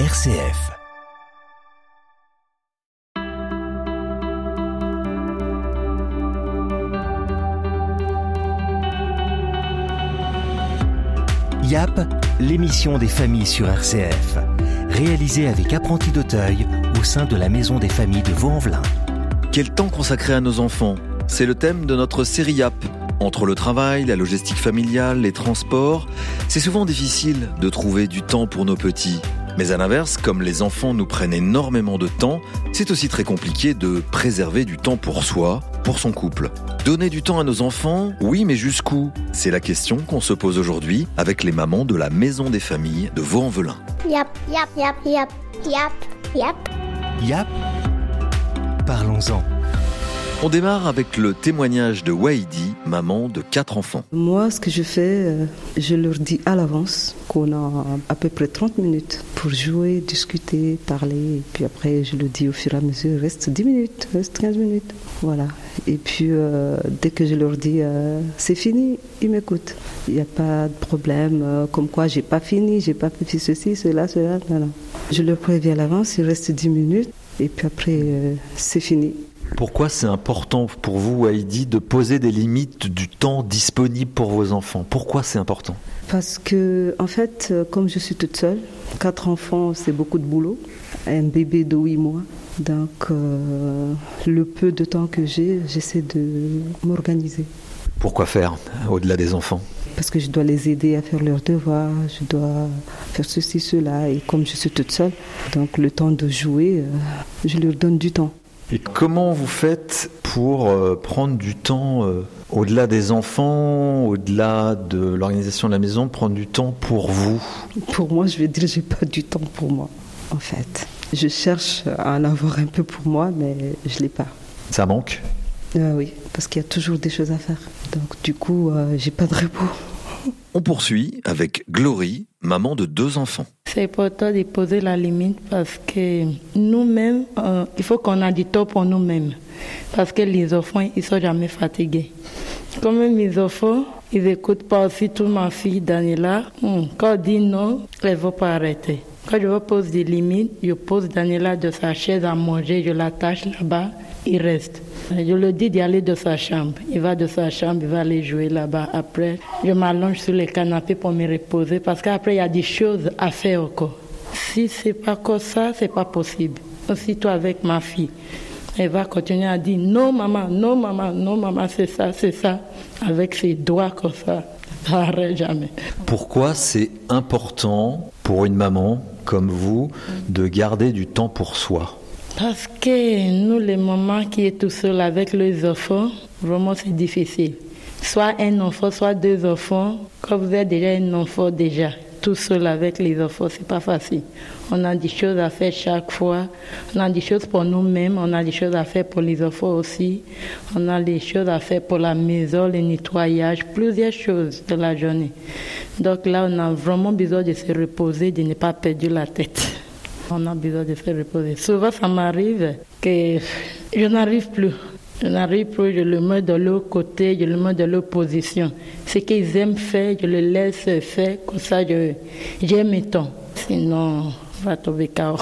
RCF. YAP, l'émission des familles sur RCF, réalisée avec Apprenti d'Auteuil au sein de la Maison des familles de Vaux-en-Velin. Quel temps consacrer à nos enfants? C'est le thème de notre série YAP. Entre le travail, la logistique familiale, les transports, c'est souvent difficile de trouver du temps pour nos petits. Mais à l'inverse, comme les enfants nous prennent énormément de temps, c'est aussi très compliqué de préserver du temps pour soi, pour son couple. Donner du temps à nos enfants, oui, mais jusqu'où? C'est la question qu'on se pose aujourd'hui avec les mamans de la Maison des Familles de Vaux-en-Velin. Yap, yap, yap, yap, yap, yap. YAP, parlons-en. On démarre avec le témoignage de Waidi, maman de quatre enfants. Moi, ce que je fais, euh, je leur dis à l'avance qu'on a à peu près 30 minutes pour jouer, discuter, parler. Et puis après, je le dis au fur et à mesure, reste 10 minutes, reste 15 minutes. Voilà. Et puis, euh, dès que je leur dis euh, c'est fini, ils m'écoutent. Il n'y a pas de problème, comme quoi j'ai pas fini, j'ai pas fait ceci, cela, cela. Non. Je leur préviens à l'avance, il reste 10 minutes. Et puis après, c'est fini. Pourquoi c'est important pour vous, Heidi, de poser des limites du temps disponible pour vos enfants? Pourquoi c'est important? Parce que, en fait, euh, comme je suis toute seule, quatre enfants, c'est beaucoup de boulot. Un bébé de 8 mois. Donc, euh, le peu de temps que j'ai, j'essaie de m'organiser. Pourquoi faire au-delà des enfants? Parce que je dois les aider à faire leurs devoirs, je dois faire ceci, cela. Et comme je suis toute seule, donc le temps de jouer, euh, je leur donne du temps. Et comment vous faites pour euh, prendre du temps euh, au-delà des enfants, au-delà de l'organisation de la maison, prendre du temps pour vous? Pour moi, je vais dire, j'ai pas du temps pour moi, en fait. Je cherche à en avoir un peu pour moi, mais je l'ai pas. Ça manque? Euh, oui, parce qu'il y a toujours des choses à faire. Donc, du coup, j'ai pas de repos. On poursuit avec Glory, maman de deux enfants. C'est important de poser la limite parce que nous-mêmes, euh, il faut qu'on a du temps pour nous-mêmes. Parce que les enfants, ils sont jamais fatigués. Comme mes enfants, ils n'écoutent pas aussi toute ma fille Daniela. hum, quand on dit non, elle ne va pas arrêter. Quand je poser des limites, je pose Daniela de sa chaise à manger, je l'attache là-bas, il reste. Je le dis d'y aller de sa chambre. Il va de sa chambre, il va aller jouer là-bas. Après, je m'allonge sur le canapé pour me reposer parce qu'après, il y a des choses à faire encore. Si c'est pas comme ça, c'est pas possible. Aussitôt avec ma fille, elle va continuer à dire non maman, non maman, non maman, c'est ça, c'est ça, avec ses doigts comme ça. Ça n'arrête jamais. Pourquoi c'est important pour une maman comme vous de garder du temps pour soi? Parce que nous, les mamans qui est tout seul avec les enfants, vraiment c'est difficile. Soit un enfant, soit deux enfants. Quand vous êtes déjà un enfant déjà, tout seul avec les enfants, c'est pas facile. On a des choses à faire chaque fois. On a des choses pour nous-mêmes. On a des choses à faire pour les enfants aussi. On a des choses à faire pour la maison, le nettoyage, plusieurs choses de la journée. Donc là, on a vraiment besoin de se reposer, de ne pas perdre la tête. On a besoin de se reposer. Souvent, ça m'arrive que je n'arrive plus. Je n'arrive plus, je le mets de l'autre côté, je le mets de l'autre position. Ce qu'ils aiment faire, je le laisse faire, comme ça, j'ai mes temps. Sinon, on va tomber KO.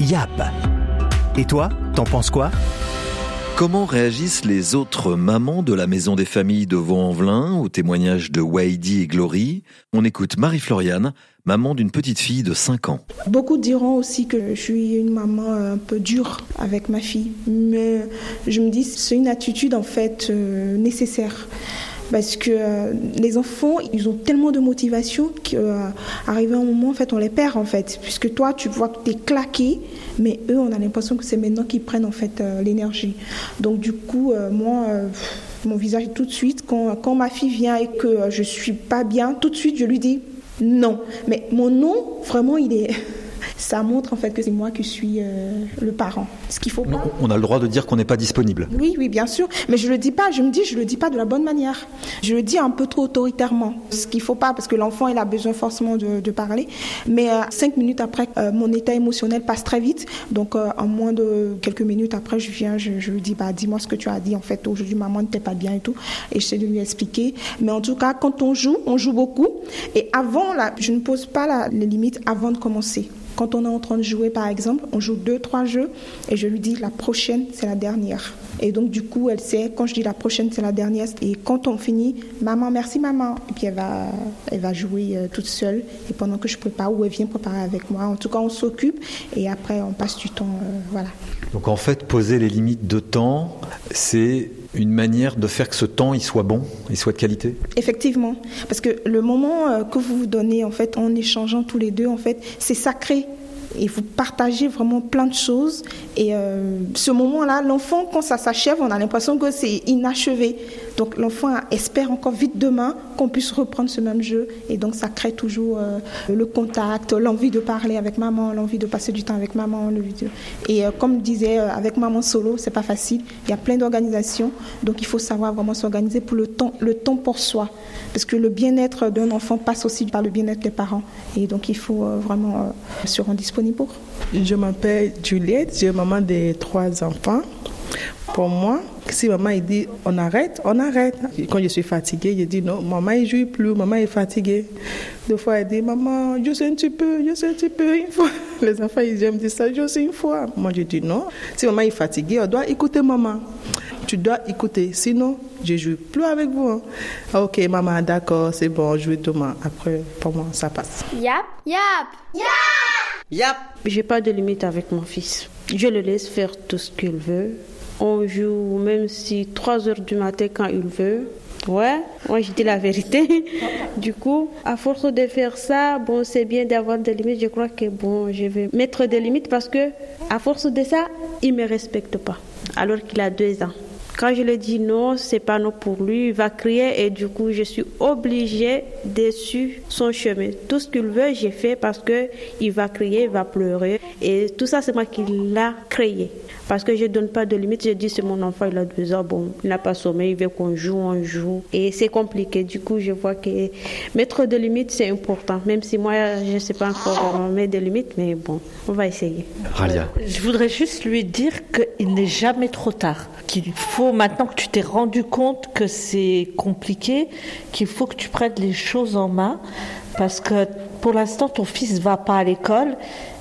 YAP. Et toi, t'en penses quoi? Comment réagissent les autres mamans de la Maison des Familles de Vaux-en-Velin au témoignage de Waidi et Glory? On écoute Marie-Floriane, maman d'une petite fille de 5 ans. Beaucoup diront aussi que je suis une maman un peu dure avec ma fille, mais je me dis c'est une attitude en fait euh, nécessaire. Parce que euh, les enfants, ils ont tellement de motivation qu'arrivé un moment, en fait, on les perd, en fait. Puisque toi, tu vois que tu es claqué, mais eux, on a l'impression que c'est maintenant qu'ils prennent, en fait, euh, l'énergie. Donc, du coup, euh, moi, euh, mon visage, tout de suite, quand, quand ma fille vient et que euh, je suis pas bien, tout de suite, je lui dis non. Mais mon non, vraiment, il est... ça montre en fait que c'est moi qui suis euh, le parent. Ce qu'il faut pas. On a le droit de dire qu'on n'est pas disponible. Oui, oui, bien sûr. Mais je le dis pas. Je me dis, je le dis pas de la bonne manière. Je le dis un peu trop autoritairement. Ce qu'il faut pas, parce que l'enfant, il a besoin forcément de, de parler. Mais euh, cinq minutes après, euh, mon état émotionnel passe très vite. Donc, en moins de quelques minutes après, je viens, je, je lui dis, bah, dis-moi ce que tu as dit. En fait, aujourd'hui, maman n'était pas bien et tout. Et j'essaie de lui expliquer. Mais en tout cas, quand on joue, on joue beaucoup. Et avant, là, je ne pose pas la- les limites avant de commencer. Quand on est en train de jouer, par exemple, on joue deux, trois jeux et je lui dis la prochaine, c'est la dernière. Et donc, du coup, elle sait, quand je dis la prochaine, c'est la dernière. Et quand on finit, maman, merci maman. Et puis, elle va, elle va jouer euh, toute seule. Et pendant que je prépare, ou elle vient préparer avec moi. En tout cas, on s'occupe et après, on passe du temps. euh, voilà. Donc en fait, poser les limites de temps, c'est une manière de faire que ce temps il soit bon, il soit de qualité? Effectivement, parce que le moment euh, que vous vous donnez en fait en échangeant tous les deux en fait, c'est sacré et vous partagez vraiment plein de choses et euh, ce moment-là, l'enfant quand ça s'achève, on a l'impression que c'est inachevé. Donc l'enfant espère encore vite demain qu'on puisse reprendre ce même jeu et donc ça crée toujours euh, le contact, l'envie de parler avec maman, l'envie de passer du temps avec maman. Et euh, comme disait euh, avec maman solo, c'est pas facile. Il y a plein d'organisations, donc il faut savoir vraiment s'organiser pour le temps, le temps pour soi, parce que le bien-être d'un enfant passe aussi par le bien-être des parents, et donc il faut vraiment se rendre disponible Je m'appelle Juliette, j'ai maman de trois enfants. Pour moi, si maman il dit on arrête, on arrête. Quand je suis fatiguée, je dis non, maman il joue plus, maman est fatiguée. Deux fois elle dit maman, je sais un petit peu, je sais un petit peu. Une fois, les enfants ils aiment dire ça, je sais une fois. Moi je dis non. Si maman est fatiguée, on doit écouter maman. Tu dois écouter, sinon je joue plus avec vous. hein. Ah, Ok maman, d'accord, c'est bon, je vais demain. Après, pour moi ça passe. Yap, yap. Yap. J'ai pas de limite avec mon fils. Je le laisse faire tout ce qu'il veut. On joue même si 3 heures du matin quand il veut. Ouais, moi je dis la vérité. Du coup, à force de faire ça, bon, c'est bien d'avoir des limites. Je crois que bon, je vais mettre des limites parce que à force de ça, il me respecte pas. Alors qu'il a deux ans. Quand je lui dis non, c'est pas non pour lui, il va crier et du coup, je suis obligée de suivre son chemin. Tout ce qu'il veut, j'ai fait parce que il va crier, il va pleurer et tout ça, c'est moi qui l'a créé. Parce que je donne pas de limite, je dis c'est mon enfant, il a deux ans, bon, il n'a pas sommeil, il veut qu'on joue, on joue. Et c'est compliqué. Du coup, je vois que mettre des limites, c'est important. Même si moi, je sais pas encore mettre des limites, mais bon, on va essayer. Ralia. Je voudrais juste lui dire qu'il n'est jamais trop tard. Qu'il faut, maintenant que tu t'es rendu compte que c'est compliqué, qu'il faut que tu prennes les choses en main. Parce que pour l'instant, ton fils va pas à l'école.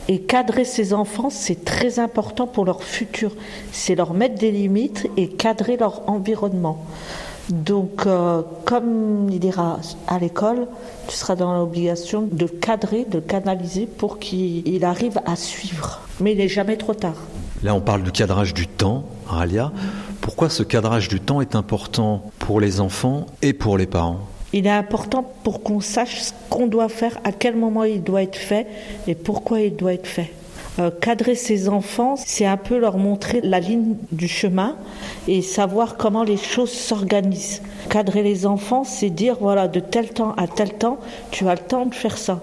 Et cadrer ses enfants, c'est très important pour leur futur. C'est leur mettre des limites et cadrer leur environnement. Donc, euh, comme il ira à l'école, tu seras dans l'obligation de cadrer, de canaliser pour qu'il il arrive à suivre. Mais il n'est jamais trop tard. Là, on parle du cadrage du temps, Ralia. Pourquoi ce cadrage du temps est important pour les enfants et pour les parents? Il est important pour qu'on sache ce qu'on doit faire, à quel moment il doit être fait et pourquoi il doit être fait. Euh, cadrer ses enfants, c'est un peu leur montrer la ligne du chemin et savoir comment les choses s'organisent. Cadrer les enfants, c'est dire, voilà, de tel temps à tel temps, tu as le temps de faire ça.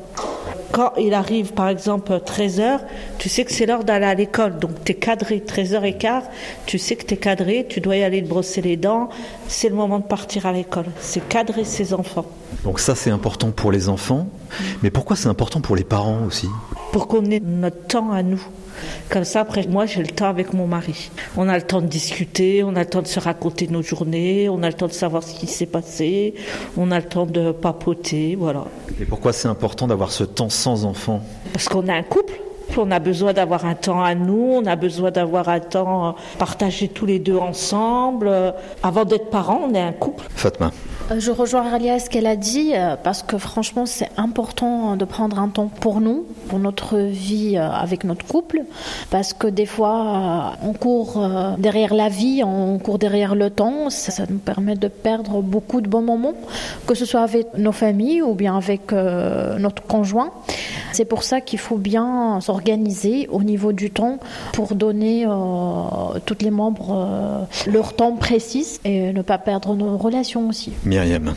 Quand il arrive, par exemple, 13h, tu sais que c'est l'heure d'aller à l'école, donc tu es cadré, 13h15, tu sais que tu es cadré, tu dois y aller te brosser les dents, c'est le moment de partir à l'école. C'est cadrer ses enfants. Donc ça, c'est important pour les enfants. Mais pourquoi c'est important pour les parents aussi? Pour qu'on ait notre temps à nous. Comme ça, après, moi, j'ai le temps avec mon mari. On a le temps de discuter, on a le temps de se raconter nos journées, on a le temps de savoir ce qui s'est passé, on a le temps de papoter, voilà. Et pourquoi c'est important d'avoir ce temps sans enfants Parce qu'on a un couple. On a besoin d'avoir un temps à nous, on a besoin d'avoir un temps partagé tous les deux ensemble. Avant d'être parents, on est un couple. Fatma. Je rejoins Ralia ce qu'elle a dit euh, parce que franchement c'est important de prendre un temps pour nous, pour notre vie euh, avec notre couple, parce que des fois euh, on court derrière la vie, on court derrière le temps, ça, ça nous permet de perdre beaucoup de bons moments, que ce soit avec nos familles ou bien avec notre conjoint. C'est pour ça qu'il faut bien s'organiser au niveau du temps pour donner euh, tous les membres euh, leur temps précis et ne pas perdre nos relations aussi. Myriam.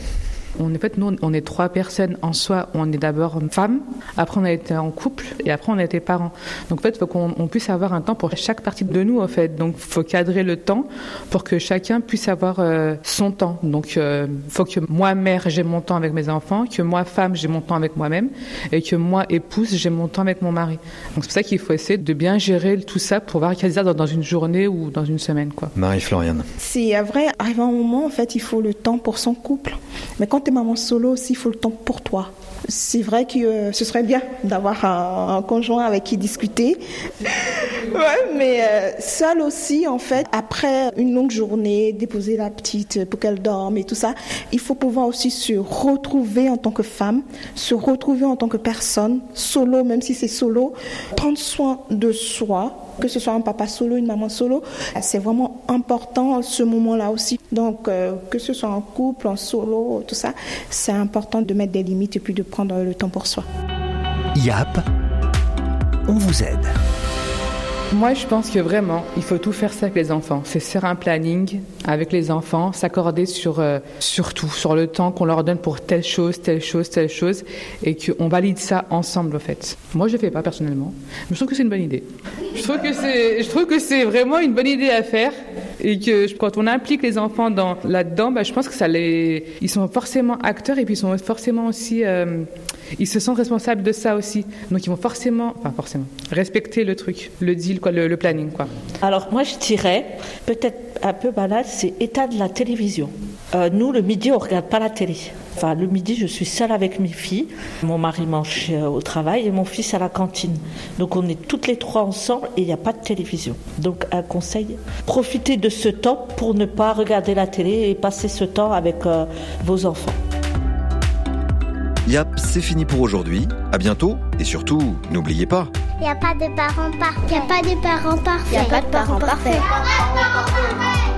On, en fait, nous, on est trois personnes en soi. On est d'abord femme, après on a été en couple et après on a été parents. Donc en fait, il faut qu'on puisse avoir un temps pour chaque partie de nous en fait. Donc il faut cadrer le temps pour que chacun puisse avoir euh, son temps. Donc il euh, faut que moi mère j'ai mon temps avec mes enfants, que moi femme j'ai mon temps avec moi-même et que moi épouse j'ai mon temps avec mon mari. Donc c'est pour ça qu'il faut essayer de bien gérer tout ça pour voir qu'il y a dans une journée ou dans une semaine quoi. Marie-Floriane. C'est vrai, arrive un moment en fait, il faut le temps pour son couple. Mais quand tu maman solo aussi, il faut le temps pour toi. C'est vrai que euh, ce serait bien d'avoir un, conjoint avec qui discuter. mais euh, seul aussi, en fait, après une longue journée, déposer la petite pour qu'elle dorme et tout ça, il faut pouvoir aussi se retrouver en tant que femme, se retrouver en tant que personne, solo, même si c'est solo, prendre soin de soi, que ce soit un papa solo, une maman solo, c'est vraiment important ce moment-là aussi. Donc, euh, que ce soit en couple, en solo, tout ça, c'est important de mettre des limites et puis de prendre le temps pour soi. YAP, on vous aide. Moi, je pense que vraiment, il faut tout faire ça avec les enfants. C'est faire un planning avec les enfants, s'accorder sur, euh, sur tout, sur le temps qu'on leur donne pour telle chose, telle chose, telle chose, et qu'on valide ça ensemble, en fait. Moi, je ne fais pas personnellement, mais je trouve que c'est une bonne idée. Je trouve que c'est, je trouve que c'est vraiment une bonne idée à faire, et que quand on implique les enfants dans, là-dedans, bah, je pense que ça les, ils sont forcément acteurs, et puis ils sont forcément aussi, euh, ils se sentent responsables de ça aussi. Donc ils vont forcément, enfin forcément, respecter le truc, le deal, quoi, le, planning. Quoi. Alors moi je dirais, peut-être un peu banal, c'est état de la télévision. Euh, nous, le midi, on regarde pas la télé. Enfin, le midi, je suis seule avec mes filles. Mon mari mange euh, au travail et mon fils à la cantine. Donc, on est toutes les trois ensemble et il n'y a pas de télévision. Donc, un conseil, profitez de ce temps pour ne pas regarder la télé et passer ce temps avec euh, vos enfants. Yap, c'est fini pour aujourd'hui. À bientôt et surtout, n'oubliez pas. Il n'y a pas de parents parfaits. Il n'y a pas de parents parfaits. Il n'y a pas de parents parfaits.